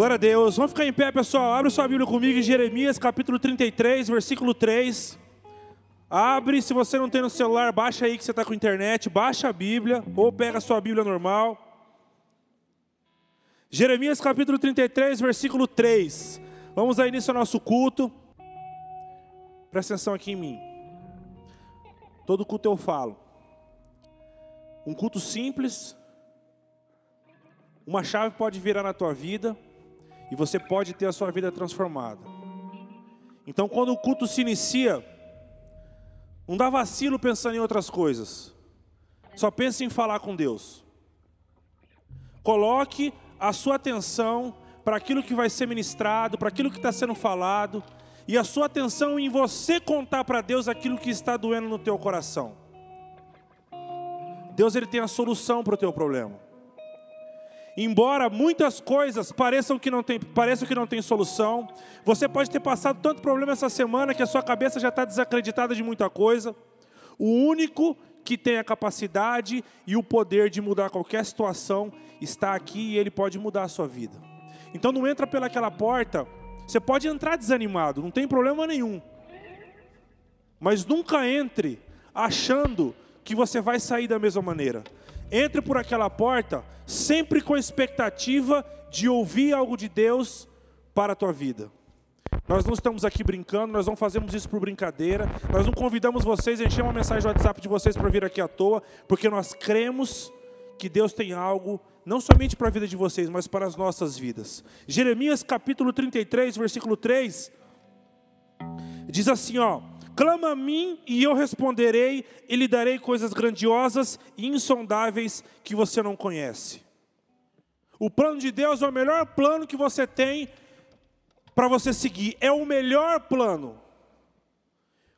Glória a Deus. Vamos ficar em pé, pessoal. Abre sua Bíblia comigo em Jeremias, capítulo 33, versículo 3. Abre, se você não tem no celular, baixa aí que você está com internet, baixa a Bíblia, ou pega a sua Bíblia normal. Jeremias capítulo 33, versículo 3. Vamos dar início ao nosso culto. Presta atenção aqui em mim. Todo culto eu falo. Um culto simples. Uma chave pode virar na tua vida e você pode ter a sua vida transformada. Então, quando o culto se inicia, não dá vacilo pensando em outras coisas. Só pense em falar com Deus. Coloque a sua atenção para aquilo que vai ser ministrado, para aquilo que está sendo falado, e a sua atenção em você contar para Deus aquilo que está doendo no teu coração. Deus ele tem a solução para o teu problema. Embora muitas coisas pareçam que não tem, pareçam que não tem solução, você pode ter passado tanto problema essa semana que a sua cabeça já está desacreditada de muita coisa. O único que tem a capacidade e o poder de mudar qualquer situação está aqui e ele pode mudar a sua vida. Então não entra pelaquela porta. Você pode entrar desanimado, não tem problema nenhum. Mas nunca entre achando que você vai sair da mesma maneira. Entre por aquela porta sempre com a expectativa de ouvir algo de Deus para a tua vida. Nós não estamos aqui brincando, nós não fazemos isso por brincadeira, nós não convidamos vocês encher uma mensagem no WhatsApp de vocês para vir aqui à toa, porque nós cremos que Deus tem algo, não somente para a vida de vocês, mas para as nossas vidas. Jeremias capítulo 33, versículo 3, diz assim: ó. Clama a mim e eu responderei, e lhe darei coisas grandiosas e insondáveis que você não conhece. O plano de Deus é o melhor plano que você tem para você seguir, é o melhor plano.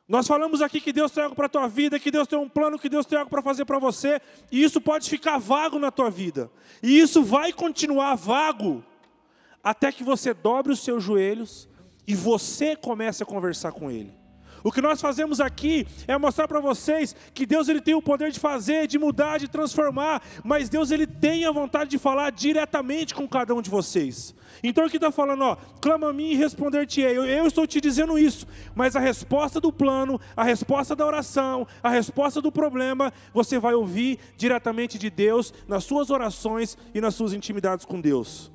Nós falamos aqui que Deus tem algo para a tua vida, que Deus tem um plano, que Deus tem algo para fazer para você, e isso pode ficar vago na tua vida, e isso vai continuar vago, até que você dobre os seus joelhos e você comece a conversar com Ele. O que nós fazemos aqui é mostrar para vocês que Deus ele tem o poder de fazer, de mudar, de transformar, mas Deus ele tem a vontade de falar diretamente com cada um de vocês. Então aqui está falando, ó, clama a mim e responder-te-ei. Eu, eu estou te dizendo isso, mas a resposta do plano, a resposta da oração, a resposta do problema, você vai ouvir diretamente de Deus nas suas orações e nas suas intimidades com Deus.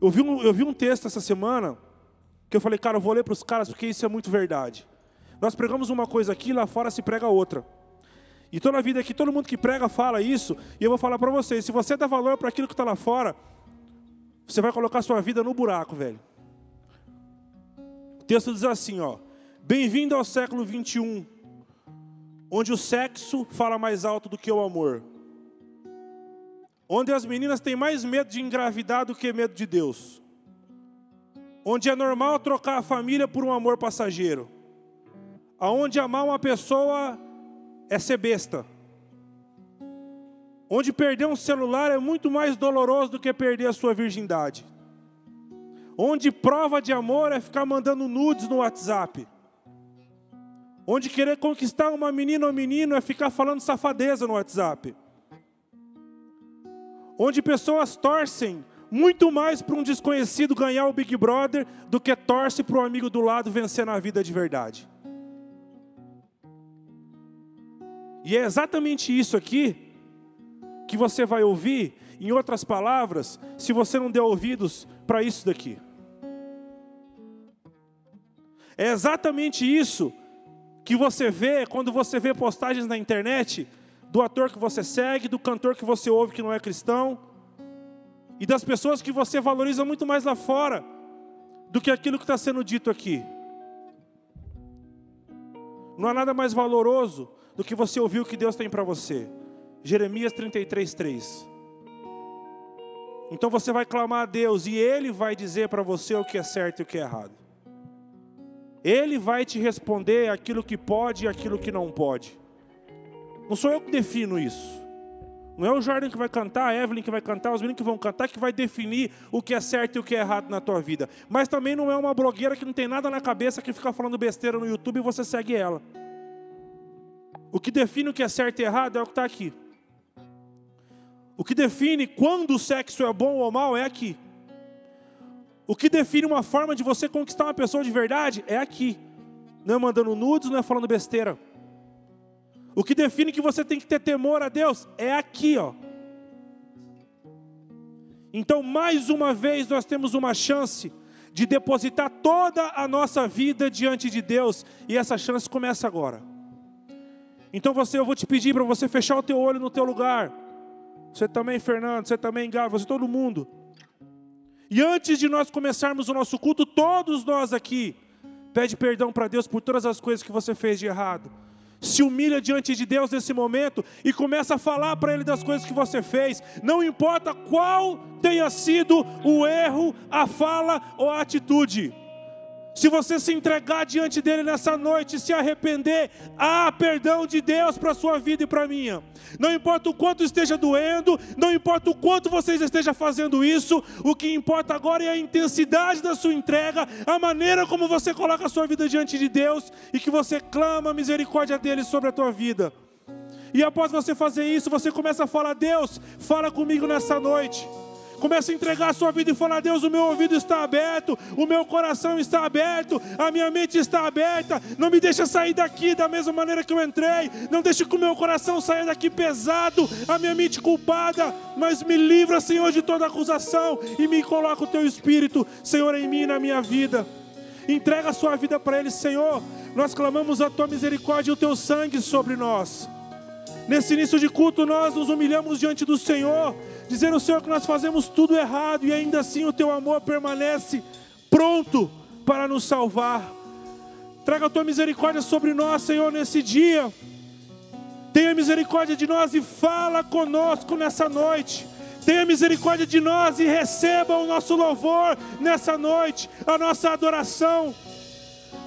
Eu vi um, eu vi um texto essa semana que eu falei, cara, eu vou ler para os caras porque isso é muito verdade. Nós pregamos uma coisa aqui, lá fora se prega outra. E toda a vida aqui, todo mundo que prega fala isso, e eu vou falar para vocês: se você dá valor para aquilo que está lá fora, você vai colocar sua vida no buraco, velho. O texto diz assim, ó: Bem-vindo ao século 21, onde o sexo fala mais alto do que o amor, onde as meninas têm mais medo de engravidar do que medo de Deus onde é normal trocar a família por um amor passageiro, aonde amar uma pessoa é ser besta, onde perder um celular é muito mais doloroso do que perder a sua virgindade, onde prova de amor é ficar mandando nudes no WhatsApp, onde querer conquistar uma menina ou menino é ficar falando safadeza no WhatsApp, onde pessoas torcem muito mais para um desconhecido ganhar o Big Brother do que torce para o amigo do lado vencer na vida de verdade. E é exatamente isso aqui que você vai ouvir, em outras palavras, se você não der ouvidos para isso daqui. É exatamente isso que você vê quando você vê postagens na internet do ator que você segue, do cantor que você ouve que não é cristão e das pessoas que você valoriza muito mais lá fora do que aquilo que está sendo dito aqui. Não há nada mais valoroso do que você ouvir o que Deus tem para você. Jeremias 33, 3. Então você vai clamar a Deus e Ele vai dizer para você o que é certo e o que é errado. Ele vai te responder aquilo que pode e aquilo que não pode. Não sou eu que defino isso. Não é o Jordan que vai cantar, a Evelyn que vai cantar, os meninos que vão cantar, que vai definir o que é certo e o que é errado na tua vida. Mas também não é uma blogueira que não tem nada na cabeça que fica falando besteira no YouTube e você segue ela. O que define o que é certo e errado é o que está aqui. O que define quando o sexo é bom ou mal é aqui. O que define uma forma de você conquistar uma pessoa de verdade é aqui. Não é mandando nudes, não é falando besteira. O que define que você tem que ter temor a Deus é aqui, ó. Então, mais uma vez, nós temos uma chance de depositar toda a nossa vida diante de Deus, e essa chance começa agora. Então você, eu vou te pedir para você fechar o teu olho no teu lugar. Você também, Fernando, você também, Galo, você todo mundo. E antes de nós começarmos o nosso culto, todos nós aqui, pede perdão para Deus por todas as coisas que você fez de errado se humilha diante de Deus nesse momento e começa a falar para Ele das coisas que você fez, não importa qual tenha sido o erro, a fala ou a atitude. Se você se entregar diante dele nessa noite, se arrepender, há perdão de Deus para a sua vida e para a minha. Não importa o quanto esteja doendo, não importa o quanto você esteja fazendo isso, o que importa agora é a intensidade da sua entrega, a maneira como você coloca a sua vida diante de Deus e que você clama a misericórdia dele sobre a tua vida. E após você fazer isso, você começa a falar: Deus, fala comigo nessa noite. Comece a entregar a sua vida e falar: Deus, o meu ouvido está aberto, o meu coração está aberto, a minha mente está aberta. Não me deixa sair daqui da mesma maneira que eu entrei. Não deixe que o meu coração saia daqui pesado, a minha mente culpada. Mas me livra, Senhor, de toda acusação e me coloca o teu espírito, Senhor, em mim e na minha vida. Entrega a sua vida para Ele, Senhor. Nós clamamos a tua misericórdia e o teu sangue sobre nós. Nesse início de culto, nós nos humilhamos diante do Senhor dizendo, Senhor, que nós fazemos tudo errado e ainda assim o teu amor permanece pronto para nos salvar. Traga a tua misericórdia sobre nós, Senhor, nesse dia. Tenha misericórdia de nós e fala conosco nessa noite. Tenha misericórdia de nós e receba o nosso louvor nessa noite, a nossa adoração.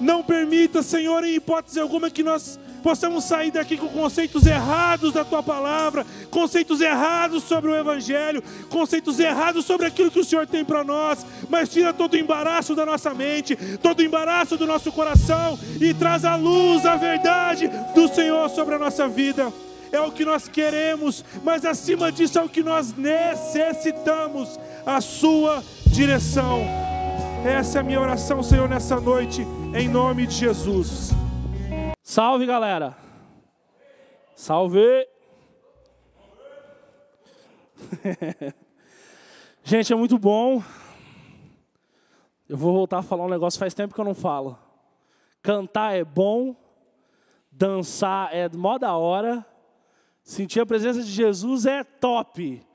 Não permita, Senhor, em hipótese alguma, que nós possamos sair daqui com conceitos errados da tua palavra, conceitos errados sobre o Evangelho, conceitos errados sobre aquilo que o Senhor tem para nós, mas tira todo o embaraço da nossa mente, todo o embaraço do nosso coração e traz a luz, a verdade do Senhor sobre a nossa vida. É o que nós queremos, mas acima disso é o que nós necessitamos, a Sua direção. Essa é a minha oração, Senhor, nessa noite, em nome de Jesus. Salve, galera. Salve. Gente, é muito bom. Eu vou voltar a falar um negócio, faz tempo que eu não falo. Cantar é bom, dançar é mó da hora, sentir a presença de Jesus é top.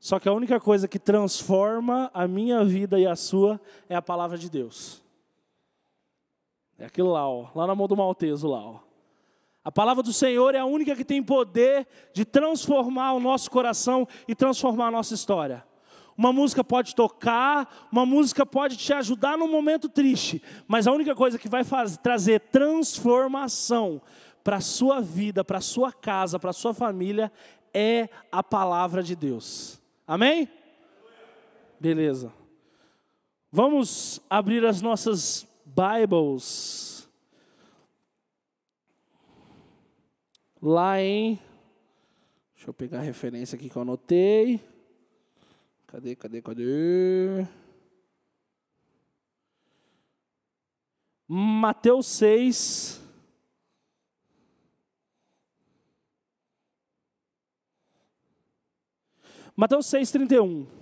Só que a única coisa que transforma a minha vida e a sua é a palavra de Deus. É aquilo lá, ó, lá na mão do malteso lá, ó. A palavra do Senhor é a única que tem poder de transformar o nosso coração e transformar a nossa história. Uma música pode tocar, uma música pode te ajudar num momento triste, mas a única coisa que vai fazer, trazer transformação para a sua vida, para a sua casa, para a sua família, é a palavra de Deus. Amém? Beleza. Vamos abrir as nossas Bibles. Lá em. Deixa eu pegar a referência aqui que eu anotei. Cadê, cadê, cadê? Mateus 6. Mateus 6, 31.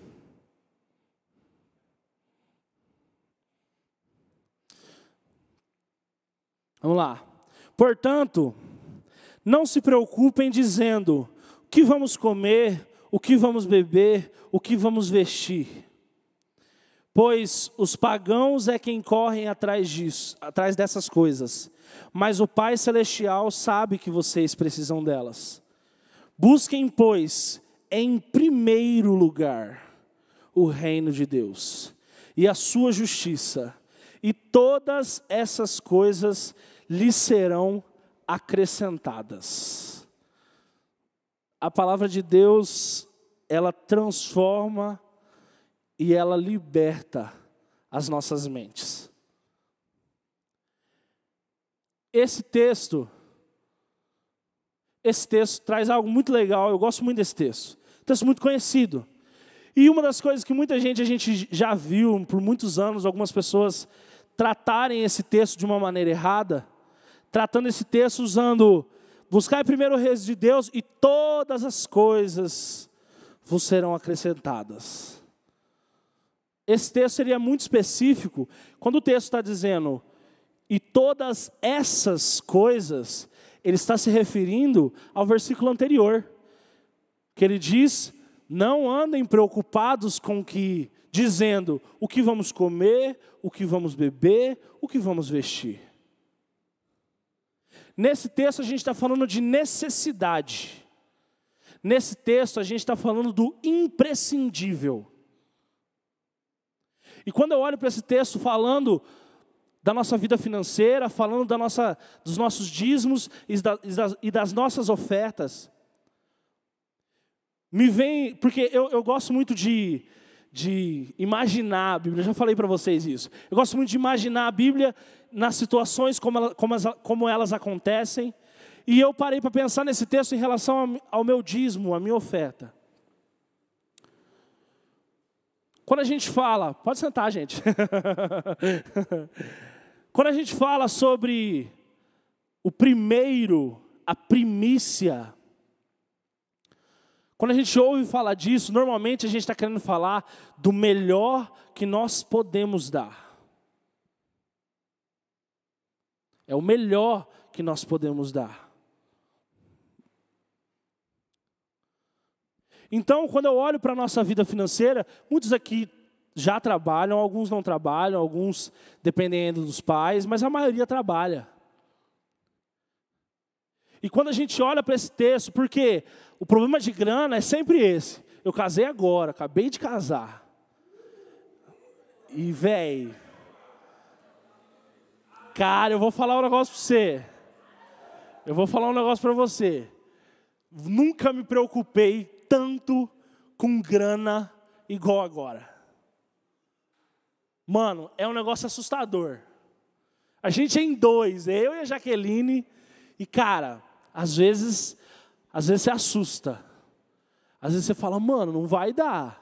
Vamos lá. Portanto, não se preocupem dizendo: o que vamos comer, o que vamos beber, o que vamos vestir. Pois os pagãos é quem correm atrás disso, atrás dessas coisas. Mas o Pai celestial sabe que vocês precisam delas. Busquem, pois, em primeiro lugar o reino de Deus e a sua justiça, e todas essas coisas lhes serão acrescentadas. A palavra de Deus, ela transforma e ela liberta as nossas mentes. Esse texto, esse texto traz algo muito legal, eu gosto muito desse texto. Texto muito conhecido. E uma das coisas que muita gente a gente já viu por muitos anos, algumas pessoas tratarem esse texto de uma maneira errada, tratando esse texto usando buscar primeiro o reino de Deus e todas as coisas vos serão acrescentadas. Esse texto seria muito específico quando o texto está dizendo e todas essas coisas, ele está se referindo ao versículo anterior, que ele diz: não andem preocupados com que, dizendo o que vamos comer, o que vamos beber, o que vamos vestir. Nesse texto a gente está falando de necessidade. Nesse texto a gente está falando do imprescindível. E quando eu olho para esse texto falando da nossa vida financeira, falando da nossa, dos nossos dízimos e das nossas ofertas. Me vem, porque eu, eu gosto muito de, de imaginar a Bíblia, eu já falei para vocês isso. Eu gosto muito de imaginar a Bíblia nas situações como, ela, como, as, como elas acontecem. E eu parei para pensar nesse texto em relação ao, meu dízimo, à minha oferta. Quando a gente fala, pode sentar, gente. Quando a gente fala sobre o primeiro, a primícia, quando a gente ouve falar disso, normalmente a gente está querendo falar do melhor que nós podemos dar. É o melhor que nós podemos dar. Então, quando eu olho para a nossa vida financeira, muitos aqui já trabalham, alguns não trabalham, alguns dependendo dos pais, mas a maioria trabalha. E quando a gente olha para esse texto, porque o problema de grana é sempre esse. Eu casei agora, acabei de casar. E, velho, cara, eu vou falar um negócio para você. Eu vou falar um negócio para você. Nunca me preocupei tanto com grana igual agora. Mano, é um negócio assustador. A gente é em dois, eu e a Jaqueline, e cara, às vezes, às vezes você assusta. Às vezes você fala, mano, não vai dar.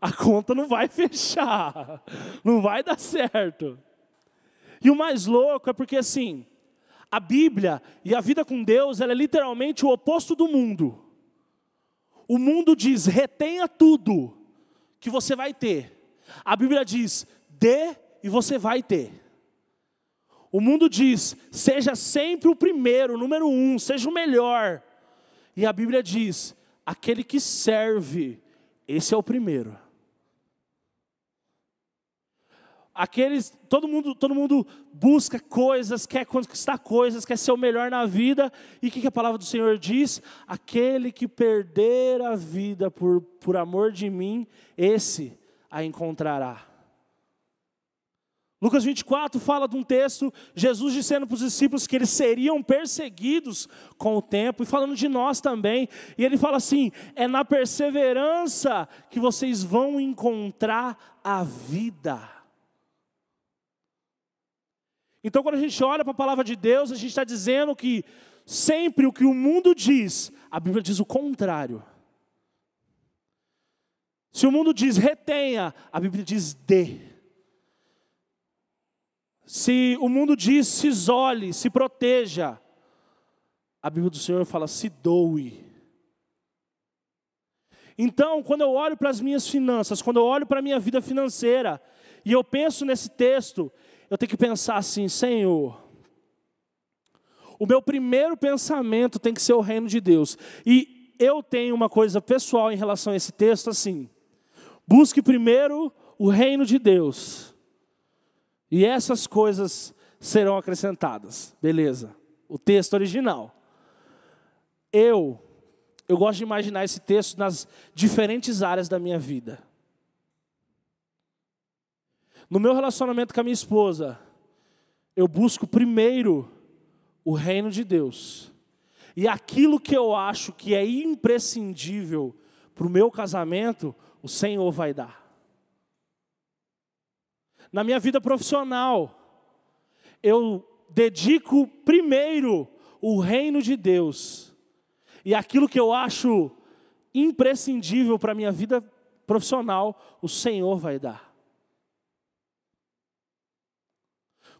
A conta não vai fechar. Não vai dar certo. E o mais louco é porque assim, a Bíblia e a vida com Deus, ela é literalmente o oposto do mundo. O mundo diz: retenha tudo que você vai ter. A Bíblia diz: dê e você vai ter. O mundo diz: seja sempre o primeiro, o número um, seja o melhor. E a Bíblia diz: aquele que serve, esse é o primeiro. Aqueles, todo mundo, todo mundo busca coisas, quer conquistar coisas, quer ser o melhor na vida. E o que, que a palavra do Senhor diz? Aquele que perder a vida por, por amor de mim, esse a encontrará. Lucas 24 fala de um texto, Jesus dizendo para os discípulos que eles seriam perseguidos com o tempo, e falando de nós também. E ele fala assim: é na perseverança que vocês vão encontrar a vida. Então, quando a gente olha para a palavra de Deus, a gente está dizendo que sempre o que o mundo diz, a Bíblia diz o contrário. Se o mundo diz retenha, a Bíblia diz dê. Se o mundo diz se isole, se proteja, a Bíblia do Senhor fala se doe. Então, quando eu olho para as minhas finanças, quando eu olho para a minha vida financeira, e eu penso nesse texto, eu tenho que pensar assim: Senhor, o meu primeiro pensamento tem que ser o reino de Deus. E eu tenho uma coisa pessoal em relação a esse texto assim: busque primeiro o reino de Deus e essas coisas serão acrescentadas. Beleza. O texto original. Eu eu gosto de imaginar esse texto nas diferentes áreas da minha vida. No meu relacionamento com a minha esposa, eu busco primeiro o reino de Deus. E aquilo que eu acho que é imprescindível para o meu casamento, o Senhor vai dar na minha vida profissional, eu dedico primeiro o reino de Deus e aquilo que eu acho imprescindível para a minha vida profissional, o Senhor vai dar.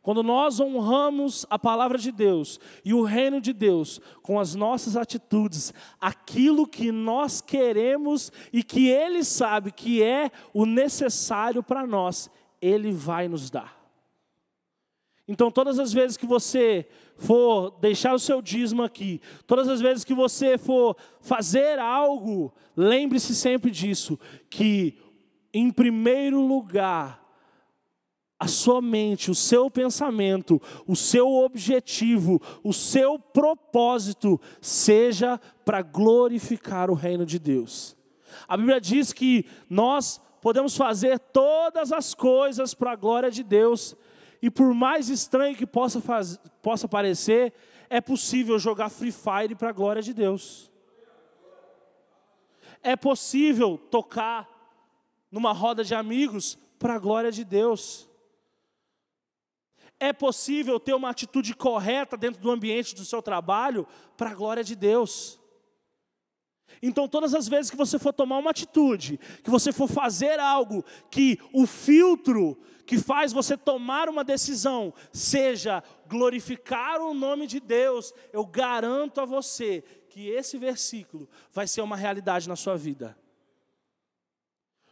Quando nós honramos a palavra de Deus e o reino de Deus com as nossas atitudes, aquilo que nós queremos e que Ele sabe que é o necessário para nós, Ele vai nos dar. Então, todas as vezes que você for deixar o seu dízimo aqui, todas as vezes que você for fazer algo, lembre-se sempre disso, que em primeiro lugar, a sua mente, o seu pensamento, o seu objetivo, o seu propósito seja para glorificar o reino de Deus. A Bíblia diz que nós podemos fazer todas as coisas para a glória de Deus, e por mais estranho que possa, faz, possa parecer, é possível jogar Free Fire para a glória de Deus. É possível tocar numa roda de amigos para a glória de Deus. É possível ter uma atitude correta dentro do ambiente do seu trabalho para a glória de Deus. Então, todas as vezes que você for tomar uma atitude, que você for fazer algo, que o filtro que faz você tomar uma decisão seja glorificar o nome de Deus, eu garanto a você que esse versículo vai ser uma realidade na sua vida.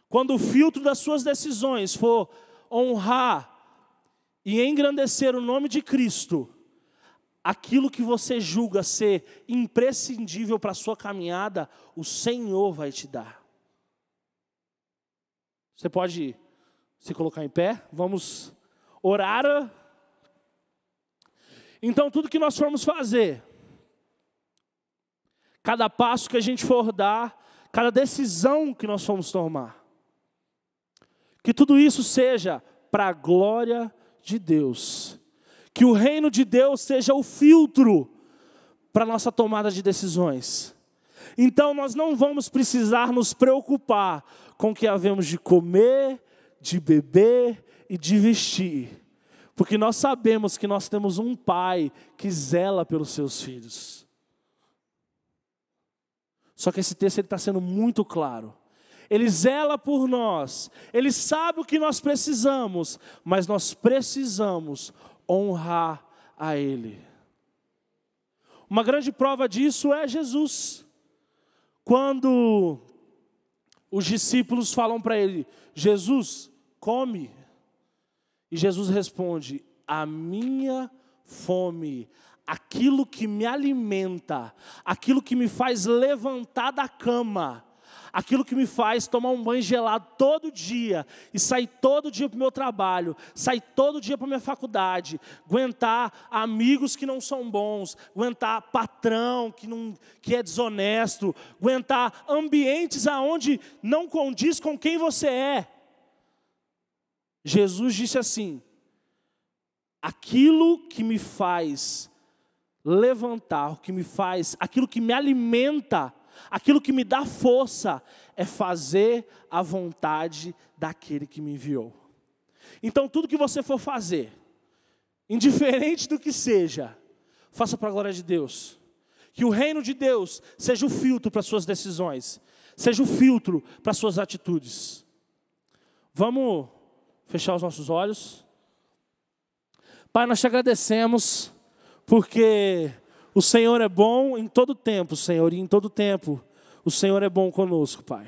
Quando o filtro das suas decisões for honrar e engrandecer o nome de Cristo, aquilo que você julga ser imprescindível para a sua caminhada, o Senhor vai te dar. Você pode se colocar em pé? Vamos orar. Então, tudo que nós formos fazer, cada passo que a gente for dar, cada decisão que nós formos tomar, que tudo isso seja para a glória de Deus. Que o reino de Deus seja o filtro para nossa tomada de decisões. Então nós não vamos precisar nos preocupar com o que havemos de comer, de beber e de vestir, porque nós sabemos que nós temos um pai que zela pelos seus filhos. Só que esse texto está sendo muito claro. Ele zela por nós, Ele sabe o que nós precisamos, mas nós precisamos honrar a Ele. Uma grande prova disso é Jesus. Quando os discípulos falam para ele: Jesus, come. E Jesus responde: A minha fome, aquilo que me alimenta, aquilo que me faz levantar da cama, aquilo que me faz tomar um banho gelado todo dia e sair todo dia para o meu trabalho, sair todo dia para a minha faculdade, aguentar amigos que não são bons, aguentar patrão que, não, que é desonesto, aguentar ambientes aonde não condiz com quem você é. Jesus disse assim: aquilo que me faz levantar, o que me faz, aquilo que me alimenta, Aquilo que me dá força é fazer a vontade daquele que me enviou. Então, tudo que você for fazer, indiferente do que seja, faça para a glória de Deus. Que o reino de Deus seja o filtro para suas decisões, seja o filtro para suas atitudes. Vamos fechar os nossos olhos. Pai, nós te agradecemos porque o Senhor é bom em todo tempo, Senhor, e em todo tempo o Senhor é bom conosco, Pai.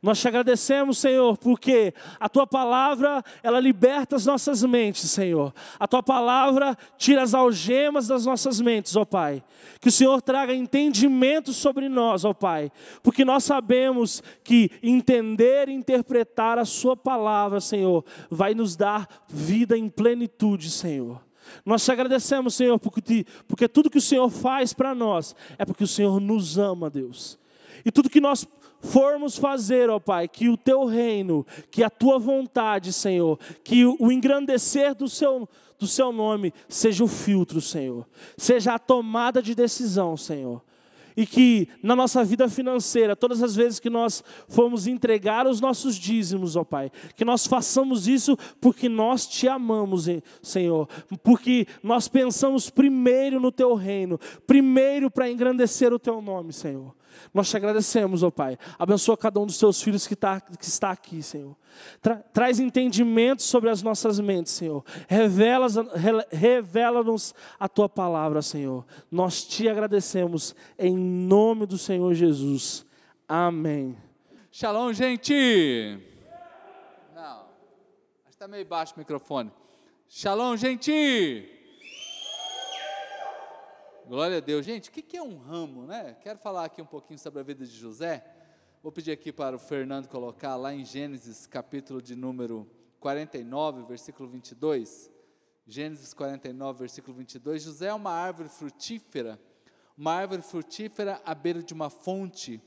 Nós te agradecemos, Senhor, porque a tua palavra, ela liberta as nossas mentes, Senhor. A tua palavra tira as algemas das nossas mentes, ó Pai. Que o Senhor traga entendimento sobre nós, ó Pai. Porque nós sabemos que entender e interpretar a sua palavra, Senhor, vai nos dar vida em plenitude, Senhor. Nós te agradecemos, Senhor, porque, porque tudo que o Senhor faz para nós é porque o Senhor nos ama, Deus. E tudo que nós formos fazer, ó Pai, que o teu reino, que a tua vontade, Senhor, que o engrandecer do seu, do seu nome seja o filtro, Senhor, seja a tomada de decisão, Senhor e que na nossa vida financeira, todas as vezes que nós formos entregar os nossos dízimos, ó Pai, que nós façamos isso porque nós te amamos, Senhor, porque nós pensamos primeiro no teu reino, primeiro para engrandecer o teu nome, Senhor. Nós te agradecemos, ó Pai. Abençoa cada um dos teus filhos que, tá, que está aqui, Senhor. Tra, traz entendimento sobre as nossas mentes, Senhor. Revela-nos revela a tua palavra, Senhor. Nós te agradecemos em nome do Senhor Jesus. Amém. Shalom, gente. Não, está meio baixo o microfone. Shalom, gente. Glória a Deus. Gente, o que é um ramo, né? Quero falar aqui um pouquinho sobre a vida de José. Vou pedir aqui para o Fernando colocar lá em Gênesis, capítulo de número 49, versículo 22. Gênesis 49, versículo 22. José é uma árvore frutífera, uma árvore frutífera à beira de uma fonte,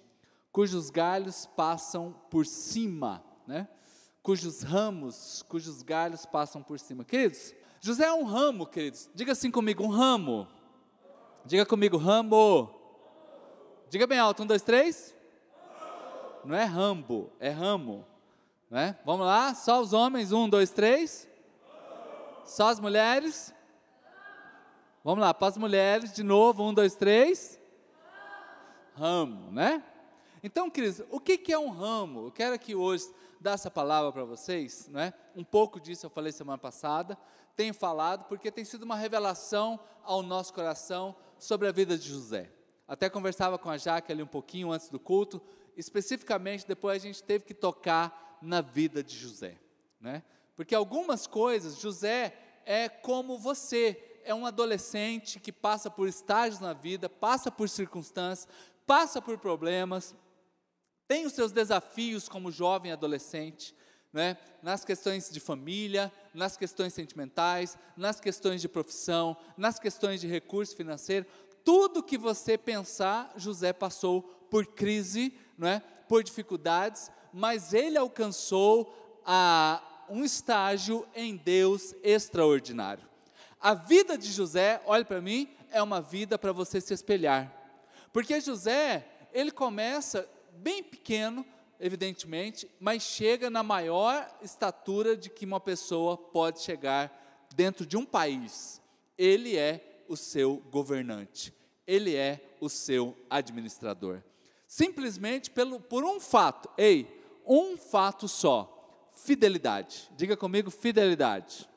cujos galhos passam por cima, né? Cujos ramos, cujos galhos passam por cima. Queridos, José é um ramo, queridos. Diga assim comigo, um ramo Diga comigo, Rambo. Diga bem alto, um, dois, três. Não é Rambo, é ramo. Né? Vamos lá, só os homens, um, dois, três. Só as mulheres. Vamos lá, para as mulheres, de novo, um, dois, três. Ramo, né? Então, queridos, o que, que é um ramo? Eu quero aqui hoje dar essa palavra para vocês, né? Um pouco disso eu falei semana passada, tenho falado porque tem sido uma revelação ao nosso coração sobre a vida de José. Até conversava com a Jaque ali um pouquinho antes do culto, especificamente depois a gente teve que tocar na vida de José, né? Porque algumas coisas, José é como você, é um adolescente que passa por estágios na vida, passa por circunstâncias, passa por problemas, tem os seus desafios como jovem adolescente, né? nas questões de família, nas questões sentimentais, nas questões de profissão, nas questões de recurso financeiro, tudo que você pensar, José passou por crise, não é? por dificuldades, mas ele alcançou a, um estágio em Deus extraordinário. A vida de José, olhe para mim, é uma vida para você se espelhar. Porque José, ele começa bem pequeno, evidentemente, mas chega na maior estatura de que uma pessoa pode chegar dentro de um país. Ele é o seu governante, ele é o seu administrador. Simplesmente pelo, por um fato, ei, um fato só: fidelidade. Diga comigo, fidelidade.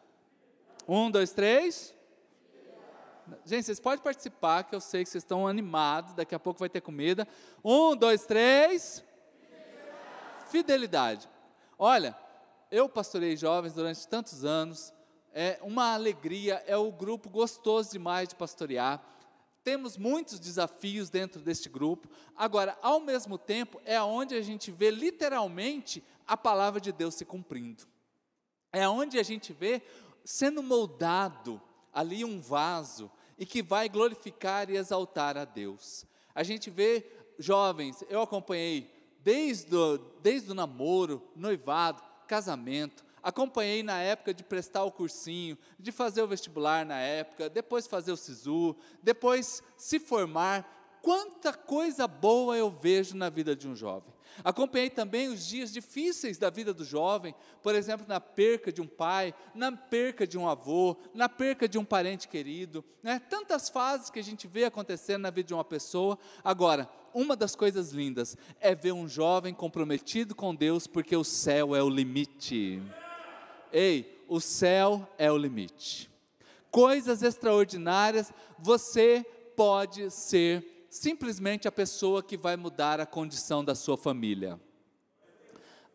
Um, dois, três. Gente, vocês podem participar, que eu sei que vocês estão animados, daqui a pouco vai ter comida. Um, dois, três fidelidade. Olha, eu pastorei jovens durante tantos anos, é uma alegria, é o grupo gostoso demais de pastorear. Temos muitos desafios dentro deste grupo. Agora, ao mesmo tempo, é onde a gente vê literalmente a palavra de Deus se cumprindo. É onde a gente vê sendo moldado ali um vaso e que vai glorificar e exaltar a Deus. A gente vê jovens, eu acompanhei desde o, desde o namoro, noivado, casamento. Acompanhei na época de prestar o cursinho, de fazer o vestibular na época, depois fazer o SISU, depois se formar. Quanta coisa boa eu vejo na vida de um jovem. Acompanhei também os dias difíceis da vida do jovem, por exemplo, na perca de um pai, na perca de um avô, na perca de um parente querido, né? tantas fases que a gente vê acontecendo na vida de uma pessoa. Agora, uma das coisas lindas é ver um jovem comprometido com Deus, porque o céu é o limite. Ei, o céu é o limite. Coisas extraordinárias, você pode ser simplesmente a pessoa que vai mudar a condição da sua família.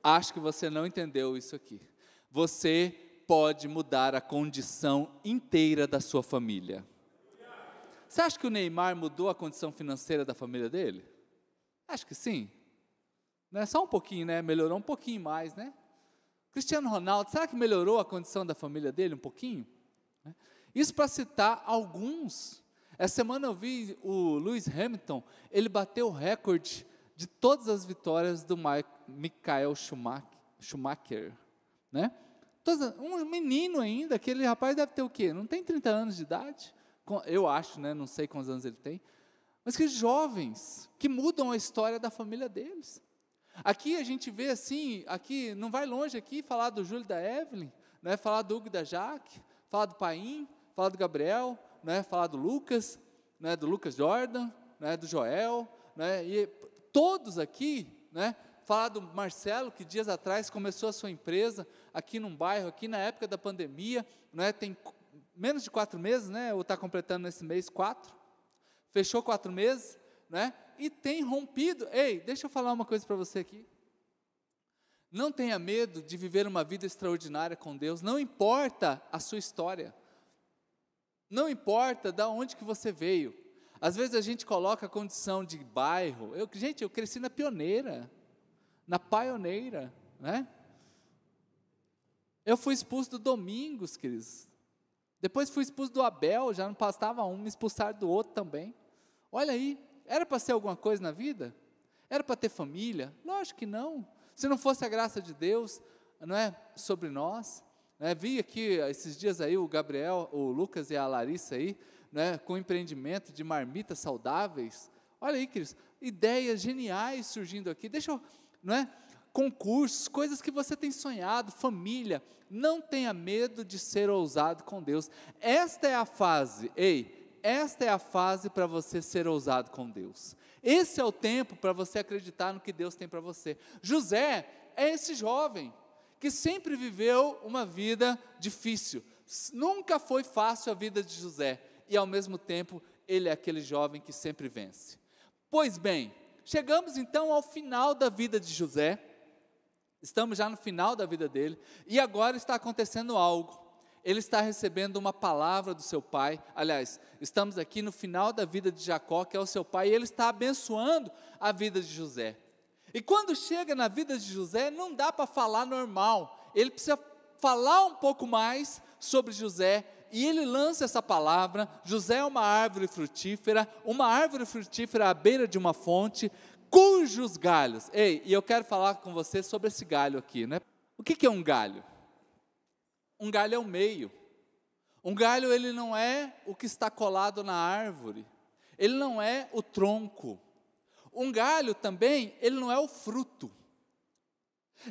Acho que você não entendeu isso aqui. Você pode mudar a condição inteira da sua família. Você acha que o Neymar mudou a condição financeira da família dele? Acho que sim. Não é só um pouquinho, né? Melhorou um pouquinho mais, né? Cristiano Ronaldo, será que melhorou a condição da família dele um pouquinho? Né? Isso para citar alguns. Essa semana eu vi o Lewis Hamilton, ele bateu o recorde de todas as vitórias do Michael Schumacher, né? Um menino ainda, aquele rapaz deve ter o quê? Não tem 30 anos de idade? eu acho, né? Não sei quantos anos ele tem. Mas que jovens que mudam a história da família deles. Aqui a gente vê assim, aqui não vai longe aqui falar do Júlio da Evelyn, né? Falar do Hugo da Jaque, falar do Paim, falar do Gabriel, né? Falar do Lucas, né? Do Lucas Jordan, né? Do Joel, né? E todos aqui, né? Falar do Marcelo, que dias atrás começou a sua empresa aqui num bairro, aqui na época da pandemia, né? Tem menos de quatro meses, né? Ou está completando nesse mês quatro. Fechou quatro meses, né? E tem rompido. Ei, deixa eu falar uma coisa para você aqui. Não tenha medo de viver uma vida extraordinária com Deus, não importa a sua história. Não importa de onde que você veio. Às vezes a gente coloca a condição de bairro. Eu, gente, eu cresci na pioneira, na pioneira, né? Eu fui expulso do Domingos, queridos. Depois fui expulso do Abel, já não passava um, me expulsaram do outro também. Olha aí, era para ser alguma coisa na vida? Era para ter família? Lógico que não. Se não fosse a graça de Deus, não é sobre nós. Né? Vi aqui esses dias aí o Gabriel, o Lucas e a Larissa aí, né, com empreendimento de marmitas saudáveis. Olha aí, queridos, ideias geniais surgindo aqui. Deixa eu, não é? Concursos, coisas que você tem sonhado, família. Não tenha medo de ser ousado com Deus. Esta é a fase, ei, esta é a fase para você ser ousado com Deus. Esse é o tempo para você acreditar no que Deus tem para você. José é esse jovem que sempre viveu uma vida difícil. Nunca foi fácil a vida de José e ao mesmo tempo ele é aquele jovem que sempre vence. Pois bem, chegamos então ao final da vida de José. Estamos já no final da vida dele e agora está acontecendo algo. Ele está recebendo uma palavra do seu pai. Aliás, estamos aqui no final da vida de Jacó, que é o seu pai, e ele está abençoando a vida de José. E quando chega na vida de José, não dá para falar normal. Ele precisa falar um pouco mais sobre José e ele lança essa palavra: José é uma árvore frutífera, uma árvore frutífera à beira de uma fonte, cujos galhos. Ei, e eu quero falar com você sobre esse galho aqui, né? O que, que é um galho? Um galho é o meio. Um galho ele não é o que está colado na árvore. Ele não é o tronco. Um galho também, ele não é o fruto.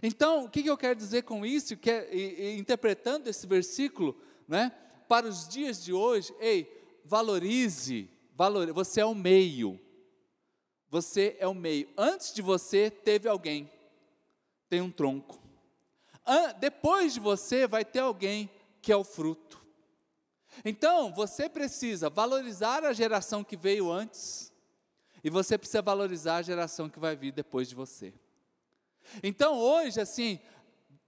Então, o que, eu quero dizer com isso? Que é, e, e, interpretando esse versículo, né? para os dias de hoje, ei, valorize, valorize, você é o meio. Você é o meio. Antes de você teve alguém, tem um tronco. Depois de você vai ter alguém que é o fruto. Então, você precisa valorizar a geração que veio antes, e você precisa valorizar a geração que vai vir depois de você. Então, hoje, assim,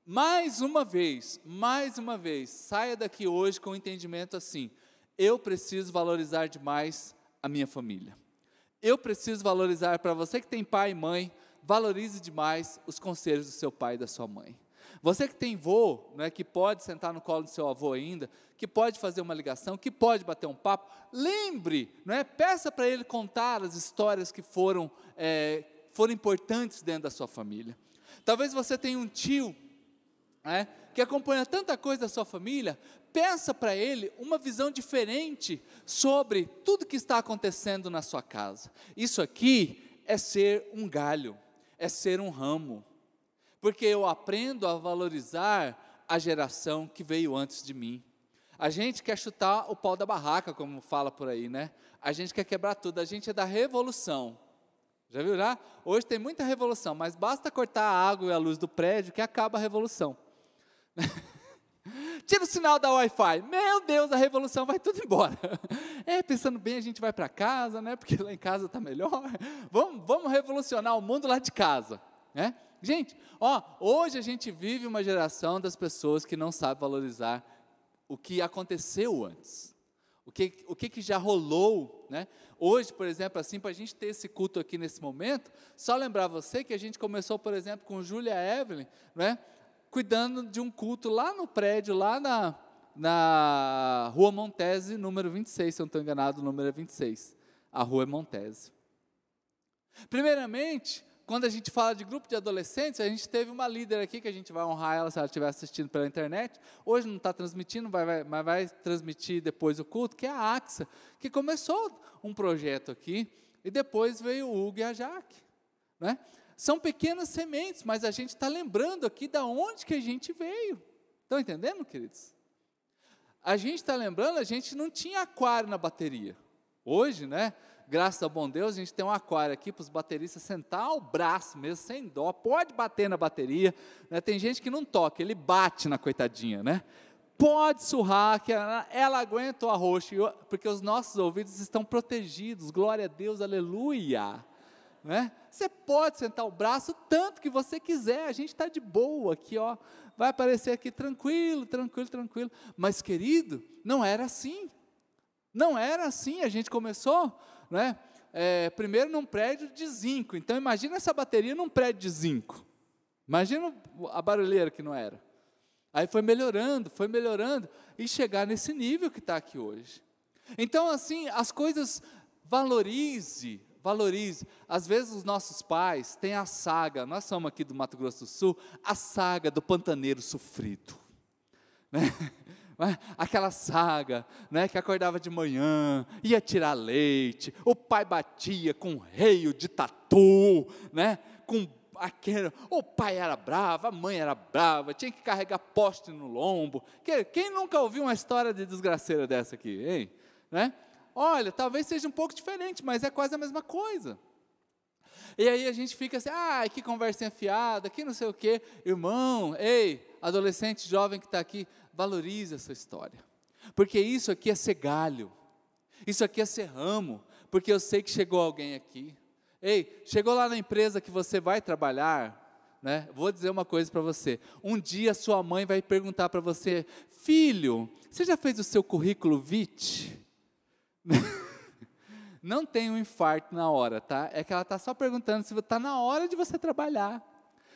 mais uma vez, mais uma vez, saia daqui hoje com o entendimento assim: eu preciso valorizar demais a minha família. Eu preciso valorizar, para você que tem pai e mãe, valorize demais os conselhos do seu pai e da sua mãe. Você que tem vô, né, que pode sentar no colo do seu avô ainda, que pode fazer uma ligação, que pode bater um papo, lembre, não é? peça para ele contar as histórias que foram, é, foram importantes dentro da sua família. Talvez você tenha um tio né, que acompanha tanta coisa da sua família, peça para ele uma visão diferente sobre tudo que está acontecendo na sua casa. Isso aqui é ser um galho, é ser um ramo, porque eu aprendo a valorizar a geração que veio antes de mim. A gente quer chutar o pau da barraca, como fala por aí, né? A gente quer quebrar tudo, a gente é da revolução. Já viu já? Hoje tem muita revolução, mas basta cortar a água e a luz do prédio que acaba a revolução. Tira o sinal da Wi-Fi. Meu Deus, a revolução vai tudo embora. É, pensando bem, a gente vai para casa, né? Porque lá em casa está melhor. Vamos, vamos revolucionar o mundo lá de casa, né? Gente, ó, hoje a gente vive uma geração das pessoas que não sabe valorizar o que aconteceu antes. O que, o que, que já rolou, né? Hoje, por exemplo, assim, para a gente ter esse culto aqui nesse momento, só lembrar você que a gente começou, por exemplo, com Júlia Evelyn, né? cuidando de um culto lá no prédio, lá na, na Rua Montese, número 26, se eu não estou enganado, número é 26. A rua é Montese. Primeiramente, quando a gente fala de grupo de adolescentes, a gente teve uma líder aqui que a gente vai honrar ela se ela estiver assistindo pela internet. Hoje não está transmitindo, vai, vai, mas vai transmitir depois o culto, que é a AXA, que começou um projeto aqui, e depois veio o Hugo e a Jaque. Né? São pequenas sementes, mas a gente está lembrando aqui da onde que a gente veio. Estão entendendo, queridos? A gente está lembrando, a gente não tinha aquário na bateria. Hoje, né? Graças ao bom Deus, a gente tem um aquário aqui para os bateristas sentar o braço mesmo, sem dó, pode bater na bateria. Né? Tem gente que não toca, ele bate na coitadinha, né? Pode surrar, que ela, ela aguenta o arroxo, porque os nossos ouvidos estão protegidos, glória a Deus, aleluia. Né? Você pode sentar o braço tanto que você quiser, a gente está de boa aqui, ó. Vai aparecer aqui tranquilo, tranquilo, tranquilo. Mas, querido, não era assim. Não era assim. A gente começou, né? É, primeiro num prédio de zinco. Então, imagina essa bateria num prédio de zinco. Imagina a barulheira que não era. Aí foi melhorando, foi melhorando, e chegar nesse nível que está aqui hoje. Então, assim, as coisas valorize, valorize. Às vezes os nossos pais têm a saga, nós somos aqui do Mato Grosso do Sul, a saga do pantaneiro sofrido. Né? Aquela saga, né, que acordava de manhã, ia tirar leite, o pai batia com reio de tatu, né, com aquele, o pai era bravo, a mãe era brava, tinha que carregar poste no lombo. Quem nunca ouviu uma história de desgraceira dessa aqui, hein? Né? Olha, talvez seja um pouco diferente, mas é quase a mesma coisa. E aí a gente fica assim, ah, que conversinha fiada, que não sei o quê. Irmão, ei, adolescente jovem que está aqui, valorize essa história. Porque isso aqui é ser galho, isso aqui é ser ramo, porque eu sei que chegou alguém aqui. Ei, chegou lá na empresa que você vai trabalhar, né? Vou dizer uma coisa para você. Um dia sua mãe vai perguntar para você, filho, você já fez o seu currículo VIT? Não tem um infarto na hora, tá? É que ela está só perguntando se está na hora de você trabalhar.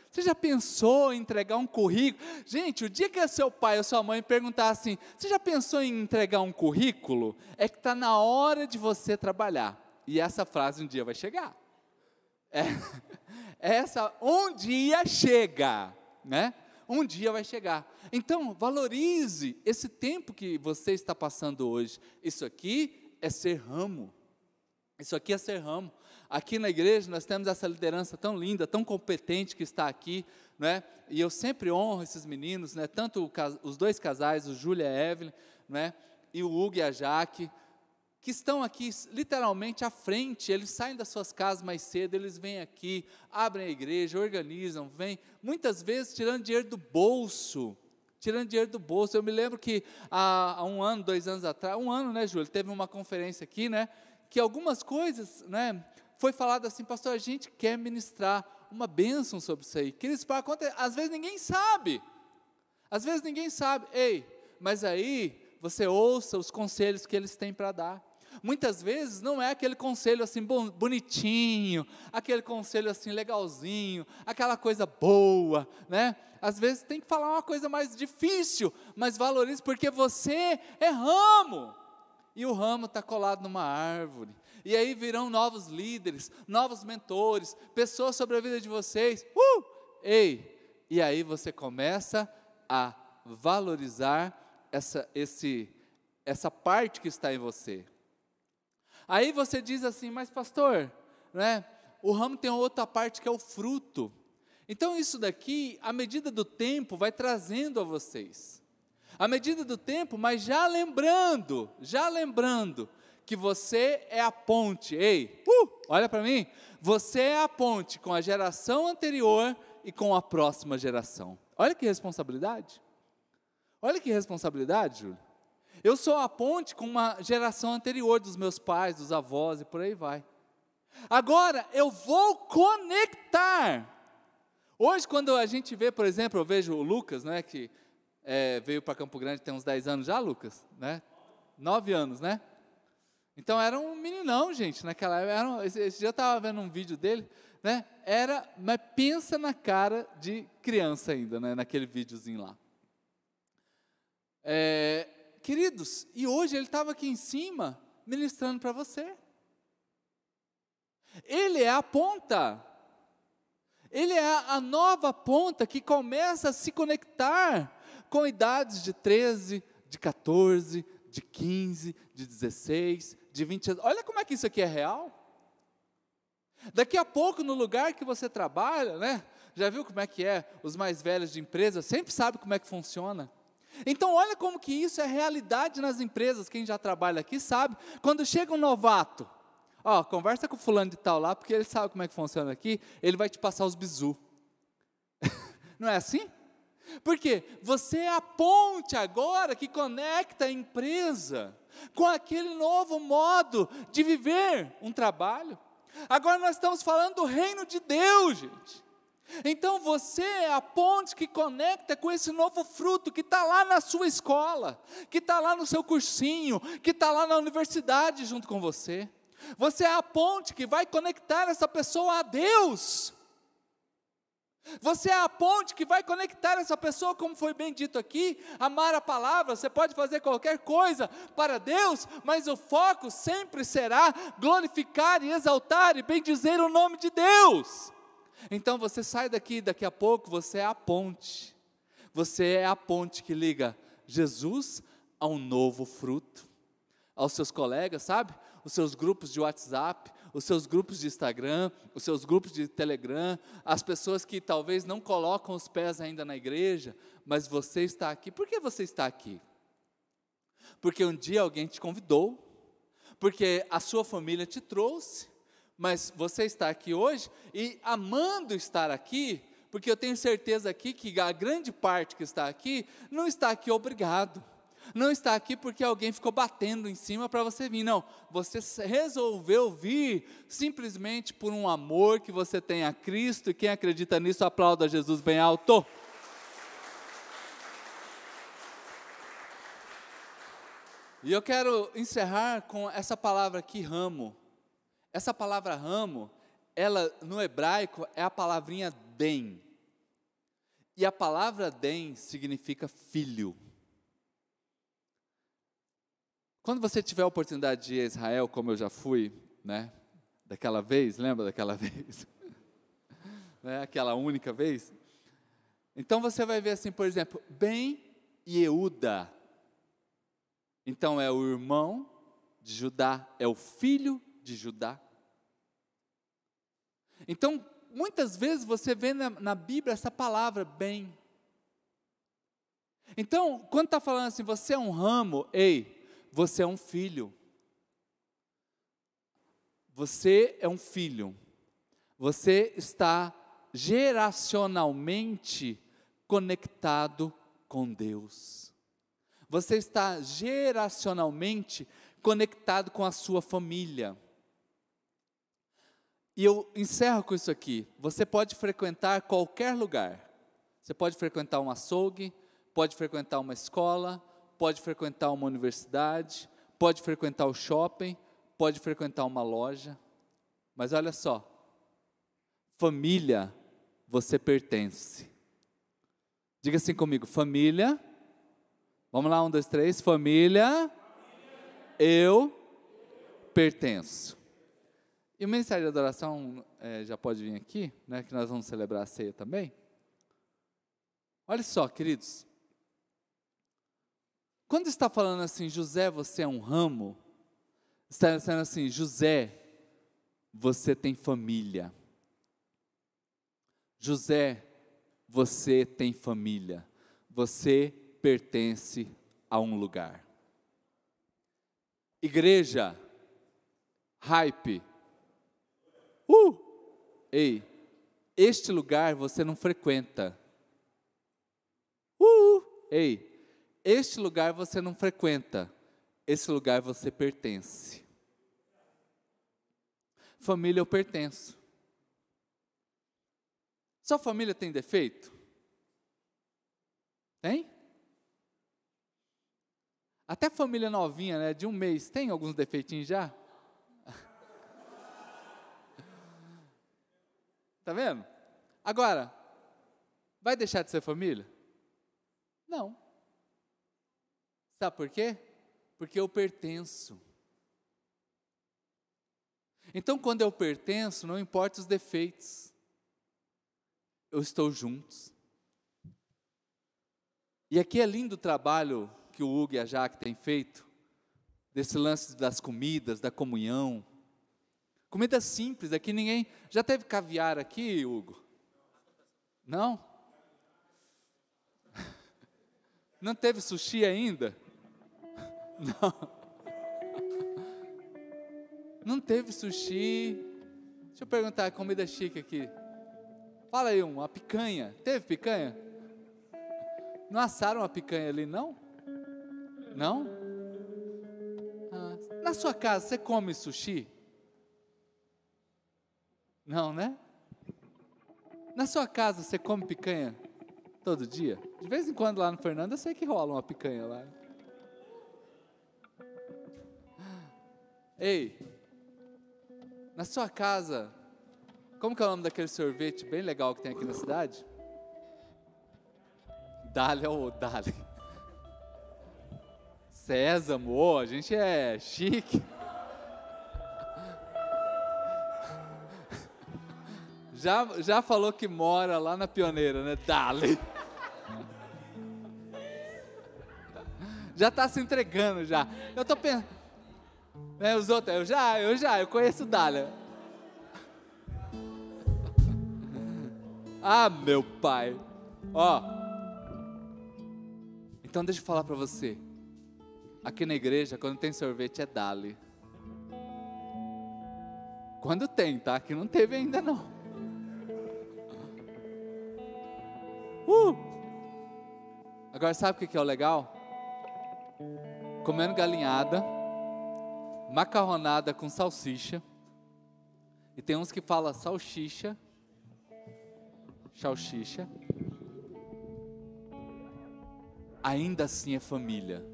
Você já pensou em entregar um currículo? Gente, o dia que seu pai ou sua mãe perguntar assim, você já pensou em entregar um currículo? É que está na hora de você trabalhar. E essa frase um dia vai chegar. É, essa um dia chega, né? Um dia vai chegar. Então, valorize esse tempo que você está passando hoje. Isso aqui é ser ramo. Isso aqui é ser ramo. Aqui na igreja nós temos essa liderança tão linda, tão competente que está aqui, né? E eu sempre honro esses meninos, né? Tanto os dois casais, o Júlia e a Evelyn, né? E o Hugo e a Jaque, que estão aqui literalmente à frente, eles saem das suas casas mais cedo, eles vêm aqui, abrem a igreja, organizam, vêm, muitas vezes tirando dinheiro do bolso, tirando dinheiro do bolso. Eu me lembro que há, há um ano, dois anos atrás, um ano, né, Júlio? Teve uma conferência aqui, né? Que algumas coisas, né? Foi falado assim, pastor, a gente quer ministrar uma bênção sobre isso aí. Que eles acontecer. Às vezes ninguém sabe. Às vezes ninguém sabe. Ei, mas aí você ouça os conselhos que eles têm para dar. Muitas vezes não é aquele conselho assim bonitinho, aquele conselho assim legalzinho, aquela coisa boa, né? Às vezes tem que falar uma coisa mais difícil, mas valorize porque você é ramo. E o ramo está colado numa árvore. E aí virão novos líderes, novos mentores, pessoas sobre a vida de vocês. Uh! Ei! E aí você começa a valorizar essa, esse, essa parte que está em você. Aí você diz assim, mas pastor, né, o ramo tem outra parte que é o fruto. Então isso daqui, à medida do tempo, vai trazendo a vocês. À medida do tempo, mas já lembrando, já lembrando que você é a ponte. Ei, uh, olha para mim. Você é a ponte com a geração anterior e com a próxima geração. Olha que responsabilidade. Olha que responsabilidade, Júlio. Eu sou a ponte com uma geração anterior dos meus pais, dos avós e por aí vai. Agora eu vou conectar. Hoje, quando a gente vê, por exemplo, eu vejo o Lucas, né, que é, veio para Campo Grande tem uns 10 anos já, Lucas, né? 9 anos, né? Então era um meninão, gente, naquela época. Esse, esse dia estava vendo um vídeo dele, né? Era, mas pensa na cara de criança ainda, né? Naquele videozinho lá. É, queridos, e hoje ele estava aqui em cima ministrando para você. Ele é a ponta. Ele é a nova ponta que começa a se conectar com idades de 13, de 14, de 15, de 16, de 20 anos. Olha como é que isso aqui é real. Daqui a pouco, no lugar que você trabalha, né? Já viu como é que é? Os mais velhos de empresa sempre sabem como é que funciona. Então, olha como que isso é realidade nas empresas. Quem já trabalha aqui sabe. Quando chega um novato, Ó, conversa com o fulano de tal lá, porque ele sabe como é que funciona aqui, ele vai te passar os bizu. Não é assim? Porque você é a ponte agora que conecta a empresa com aquele novo modo de viver um trabalho. Agora nós estamos falando do reino de Deus, gente. Então você é a ponte que conecta com esse novo fruto que está lá na sua escola, que está lá no seu cursinho, que está lá na universidade junto com você. Você é a ponte que vai conectar essa pessoa a Deus. Você é a ponte que vai conectar essa pessoa, como foi bem dito aqui, amar a palavra. Você pode fazer qualquer coisa para Deus, mas o foco sempre será glorificar e exaltar e bendizer o nome de Deus. Então você sai daqui, daqui a pouco você é a ponte. Você é a ponte que liga Jesus a um novo fruto, aos seus colegas, sabe? Os seus grupos de WhatsApp, os seus grupos de Instagram, os seus grupos de Telegram, as pessoas que talvez não colocam os pés ainda na igreja, mas você está aqui. Por que você está aqui? Porque um dia alguém te convidou, porque a sua família te trouxe, mas você está aqui hoje e amando estar aqui, porque eu tenho certeza aqui que a grande parte que está aqui não está aqui obrigado não está aqui porque alguém ficou batendo em cima para você vir, não. Você resolveu vir simplesmente por um amor que você tem a Cristo, e quem acredita nisso, aplauda Jesus bem alto. E eu quero encerrar com essa palavra aqui, ramo. Essa palavra ramo, ela no hebraico é a palavrinha den. E a palavra den significa filho. Quando você tiver a oportunidade de ir a Israel, como eu já fui, né? Daquela vez, lembra daquela vez? né? Aquela única vez? Então você vai ver assim, por exemplo, Ben Yehuda. Então é o irmão de Judá, é o filho de Judá. Então, muitas vezes você vê na, na Bíblia essa palavra bem. Então, quando está falando assim, você é um ramo, ei, você é um filho. Você é um filho. Você está geracionalmente conectado com Deus. Você está geracionalmente conectado com a sua família. E eu encerro com isso aqui. Você pode frequentar qualquer lugar. Você pode frequentar um açougue, pode frequentar uma escola, pode frequentar uma universidade, pode frequentar o shopping, pode frequentar uma loja, mas olha só, família, você pertence. Diga assim comigo, família. Vamos lá, um, dois, três. Família, eu pertenço. E o Ministério de Adoração é, já pode vir aqui, né, que nós vamos celebrar a ceia também. Olha só, queridos, quando está falando assim, José, você é um ramo, está dizendo assim, José, você tem família. José, você tem família. Você pertence a um lugar. Igreja, hype. Uh! Ei, este lugar você não frequenta. Uh! Ei, este lugar você não frequenta, esse lugar você pertence. Família eu pertenço. Sua família tem defeito? Tem? Até família novinha, né, de um mês, tem alguns defeitinhos já? Tá vendo? Agora, vai deixar de ser família? Não. Sabe por quê? Porque eu pertenço. Então, quando eu pertenço, não importa os defeitos, eu estou juntos. E aqui é lindo o trabalho que o Hugo e a Jaque têm feito, desse lance das comidas, da comunhão. Comida simples, aqui ninguém. Já teve caviar aqui, Hugo? Não? Não teve sushi ainda? Não. Não teve sushi. Deixa eu perguntar, comida chique aqui. Fala aí, uma picanha. Teve picanha? Não assaram a picanha ali, não? Não? Ah, na sua casa, você come sushi? Não, né? Na sua casa, você come picanha todo dia? De vez em quando lá no Fernando, eu sei que rola uma picanha lá. Ei, na sua casa, como que é o nome daquele sorvete bem legal que tem aqui na cidade? Dali ou Dali? Sésamo, oh, a gente é chique. Já, já falou que mora lá na Pioneira, né? Dali. Já está se entregando já. Eu tô pensando. Né, os outros, eu já, eu já, eu conheço Dália. Ah, meu pai. Ó. Então deixa eu falar para você. Aqui na igreja, quando tem sorvete é Dali. Quando tem, tá? Aqui não teve ainda não. Uh! Agora sabe o que é o legal? Comendo galinhada, macarronada com salsicha. E tem uns que falam salsicha, salsicha. Ainda assim é família.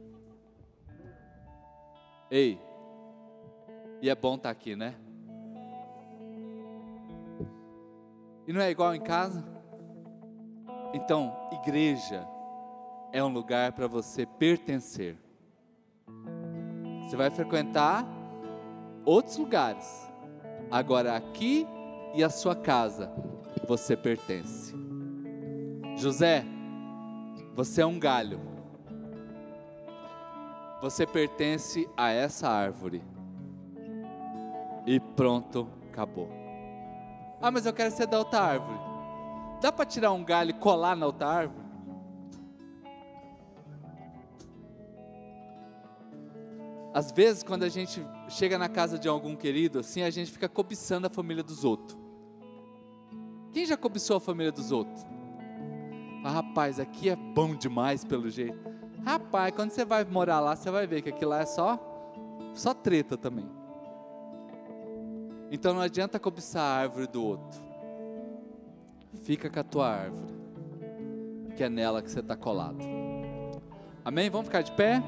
Ei, e é bom estar tá aqui, né? E não é igual em casa? Então, igreja é um lugar para você pertencer. Você vai frequentar outros lugares. Agora, aqui e a sua casa, você pertence. José, você é um galho você pertence a essa árvore. E pronto, acabou. Ah, mas eu quero ser da outra árvore. Dá para tirar um galho e colar na outra árvore? Às vezes, quando a gente chega na casa de algum querido, assim, a gente fica cobiçando a família dos outros. Quem já cobiçou a família dos outros? Ah, rapaz, aqui é bom demais pelo jeito. Rapaz, quando você vai morar lá, você vai ver que aquilo lá é só, só treta também. Então não adianta cobiçar a árvore do outro. Fica com a tua árvore, que é nela que você está colado. Amém? Vamos ficar de pé?